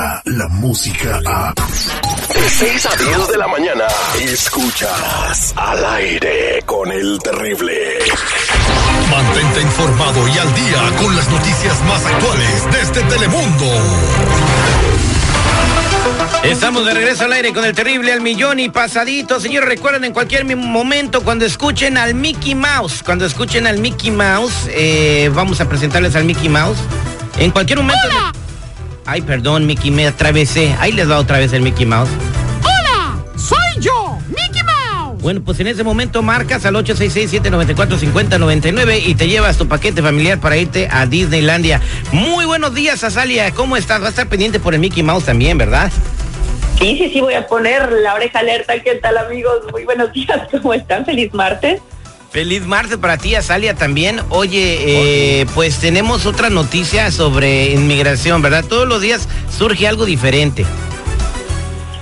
llega la música a... De 6 a 10 de la mañana, escuchas al aire con el terrible. Mantente informado y al día con las noticias más actuales desde Telemundo. Estamos de regreso al aire con el terrible al millón y pasadito. Señores, recuerden en cualquier momento cuando escuchen al Mickey Mouse, cuando escuchen al Mickey Mouse, eh, vamos a presentarles al Mickey Mouse. En cualquier momento... Ay, perdón, Mickey, me atravesé. Ahí les va otra vez el Mickey Mouse. ¡Hola! ¡Soy yo, Mickey Mouse! Bueno, pues en ese momento marcas al 866-794-5099 y te llevas tu paquete familiar para irte a Disneylandia. Muy buenos días, Azalia. ¿Cómo estás? Va a estar pendiente por el Mickey Mouse también, ¿verdad? Sí, sí, sí, voy a poner la oreja alerta. ¿Qué tal, amigos? Muy buenos días. ¿Cómo están? Feliz martes. Feliz martes para ti, Azalia, también. Oye, eh, pues tenemos otra noticia sobre inmigración, ¿verdad? Todos los días surge algo diferente.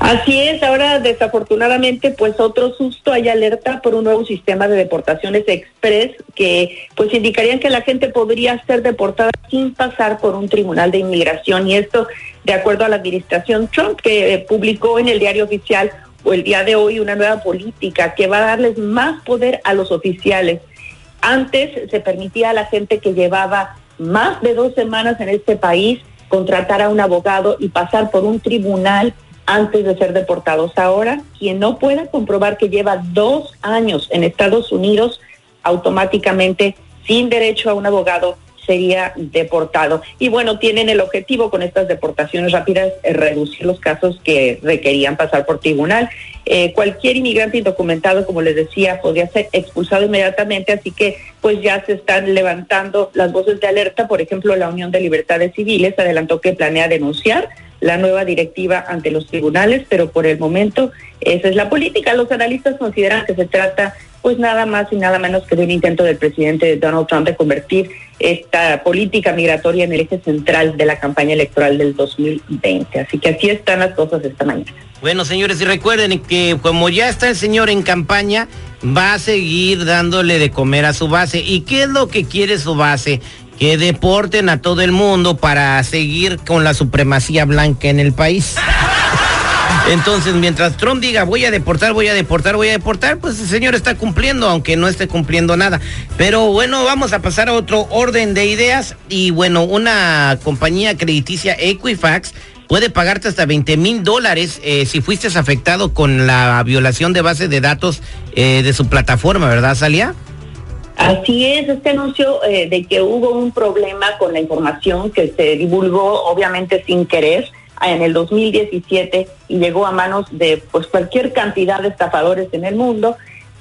Así es, ahora desafortunadamente pues otro susto hay alerta por un nuevo sistema de deportaciones express que pues indicarían que la gente podría ser deportada sin pasar por un tribunal de inmigración y esto de acuerdo a la administración Trump que eh, publicó en el diario oficial el día de hoy una nueva política que va a darles más poder a los oficiales. Antes se permitía a la gente que llevaba más de dos semanas en este país contratar a un abogado y pasar por un tribunal antes de ser deportados. Ahora, quien no pueda comprobar que lleva dos años en Estados Unidos, automáticamente, sin derecho a un abogado, sería deportado. Y bueno, tienen el objetivo con estas deportaciones rápidas, eh, reducir los casos que requerían pasar por tribunal. Eh, cualquier inmigrante indocumentado, como les decía, podría ser expulsado inmediatamente, así que pues ya se están levantando las voces de alerta. Por ejemplo, la Unión de Libertades Civiles adelantó que planea denunciar la nueva directiva ante los tribunales, pero por el momento esa es la política. Los analistas consideran que se trata pues nada más y nada menos que de un intento del presidente Donald Trump de convertir esta política migratoria en el eje central de la campaña electoral del 2020. Así que así están las cosas esta mañana. Bueno, señores, y recuerden que como ya está el señor en campaña, va a seguir dándole de comer a su base. ¿Y qué es lo que quiere su base? que deporten a todo el mundo para seguir con la supremacía blanca en el país. Entonces, mientras Trump diga voy a deportar, voy a deportar, voy a deportar, pues el señor está cumpliendo, aunque no esté cumpliendo nada. Pero bueno, vamos a pasar a otro orden de ideas. Y bueno, una compañía crediticia Equifax puede pagarte hasta 20 mil dólares eh, si fuiste afectado con la violación de base de datos eh, de su plataforma, ¿verdad, Salia? Así es, este anuncio eh, de que hubo un problema con la información que se divulgó obviamente sin querer en el 2017 y llegó a manos de pues cualquier cantidad de estafadores en el mundo,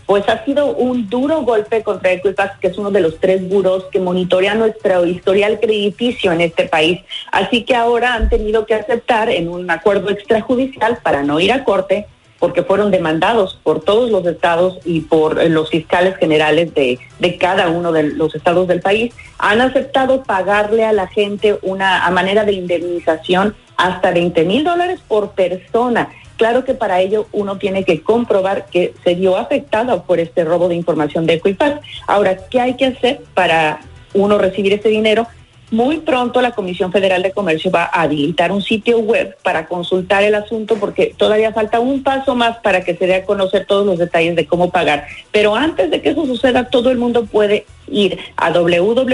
pues ha sido un duro golpe contra Equifax, que es uno de los tres buros que monitorea nuestro historial crediticio en este país. Así que ahora han tenido que aceptar en un acuerdo extrajudicial para no ir a corte porque fueron demandados por todos los estados y por eh, los fiscales generales de, de, cada uno de los estados del país, han aceptado pagarle a la gente una a manera de indemnización hasta 20 mil dólares por persona. Claro que para ello uno tiene que comprobar que se vio afectado por este robo de información de Equifax. Ahora, ¿qué hay que hacer para uno recibir ese dinero? Muy pronto la Comisión Federal de Comercio va a habilitar un sitio web para consultar el asunto porque todavía falta un paso más para que se dé a conocer todos los detalles de cómo pagar. Pero antes de que eso suceda, todo el mundo puede ir a www.ftc.gov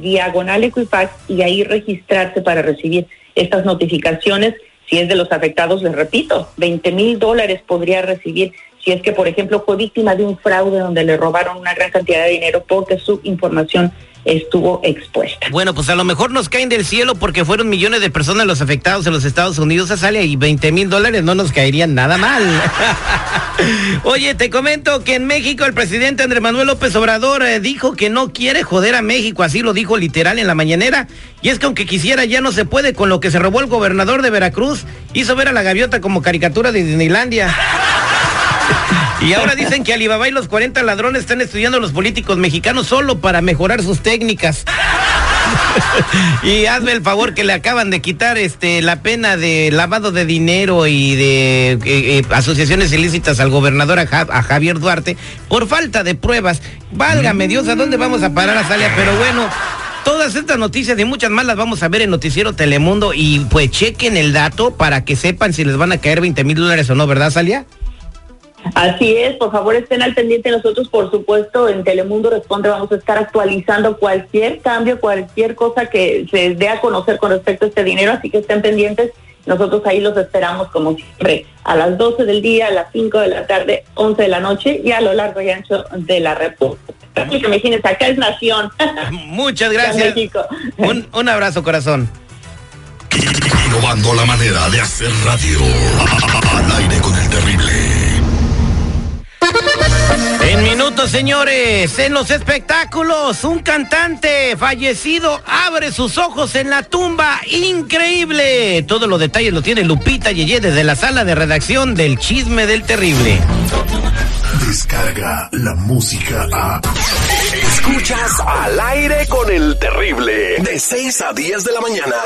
diagonal Equifax y ahí registrarse para recibir estas notificaciones. Si es de los afectados, les repito, 20 mil dólares podría recibir si es que, por ejemplo, fue víctima de un fraude donde le robaron una gran cantidad de dinero porque su información estuvo expuesta. Bueno, pues a lo mejor nos caen del cielo porque fueron millones de personas los afectados en los Estados Unidos a sale y 20 mil dólares no nos caerían nada mal. Oye, te comento que en México el presidente Andrés Manuel López Obrador eh, dijo que no quiere joder a México, así lo dijo literal en la mañanera. Y es que aunque quisiera ya no se puede con lo que se robó el gobernador de Veracruz, hizo ver a la gaviota como caricatura de Disneylandia. Y ahora dicen que Alibaba y los 40 ladrones están estudiando a los políticos mexicanos solo para mejorar sus técnicas. y hazme el favor que le acaban de quitar este la pena de lavado de dinero y de eh, eh, asociaciones ilícitas al gobernador a, Javier Duarte por falta de pruebas. Válgame Dios, ¿a dónde vamos a parar a Salia? Pero bueno, Todas estas noticias y muchas más las vamos a ver en Noticiero Telemundo y pues chequen el dato para que sepan si les van a caer 20 mil dólares o no, ¿verdad, Salia? Así es, por favor estén al pendiente. Nosotros, por supuesto, en Telemundo Responde vamos a estar actualizando cualquier cambio, cualquier cosa que se dé a conocer con respecto a este dinero, así que estén pendientes. Nosotros ahí los esperamos como siempre a las 12 del día, a las 5 de la tarde, 11 de la noche y a lo largo y ancho de la República. Imagínense, acá es nación. Muchas gracias. Un, un abrazo, corazón. Innovando la manera de hacer radio. Al aire con el terrible. Señores, en los espectáculos, un cantante fallecido abre sus ojos en la tumba. Increíble. Todos los detalles los tiene Lupita Yeye desde la sala de redacción del Chisme del Terrible. Descarga la música a. Escuchas al aire con el terrible. De 6 a 10 de la mañana.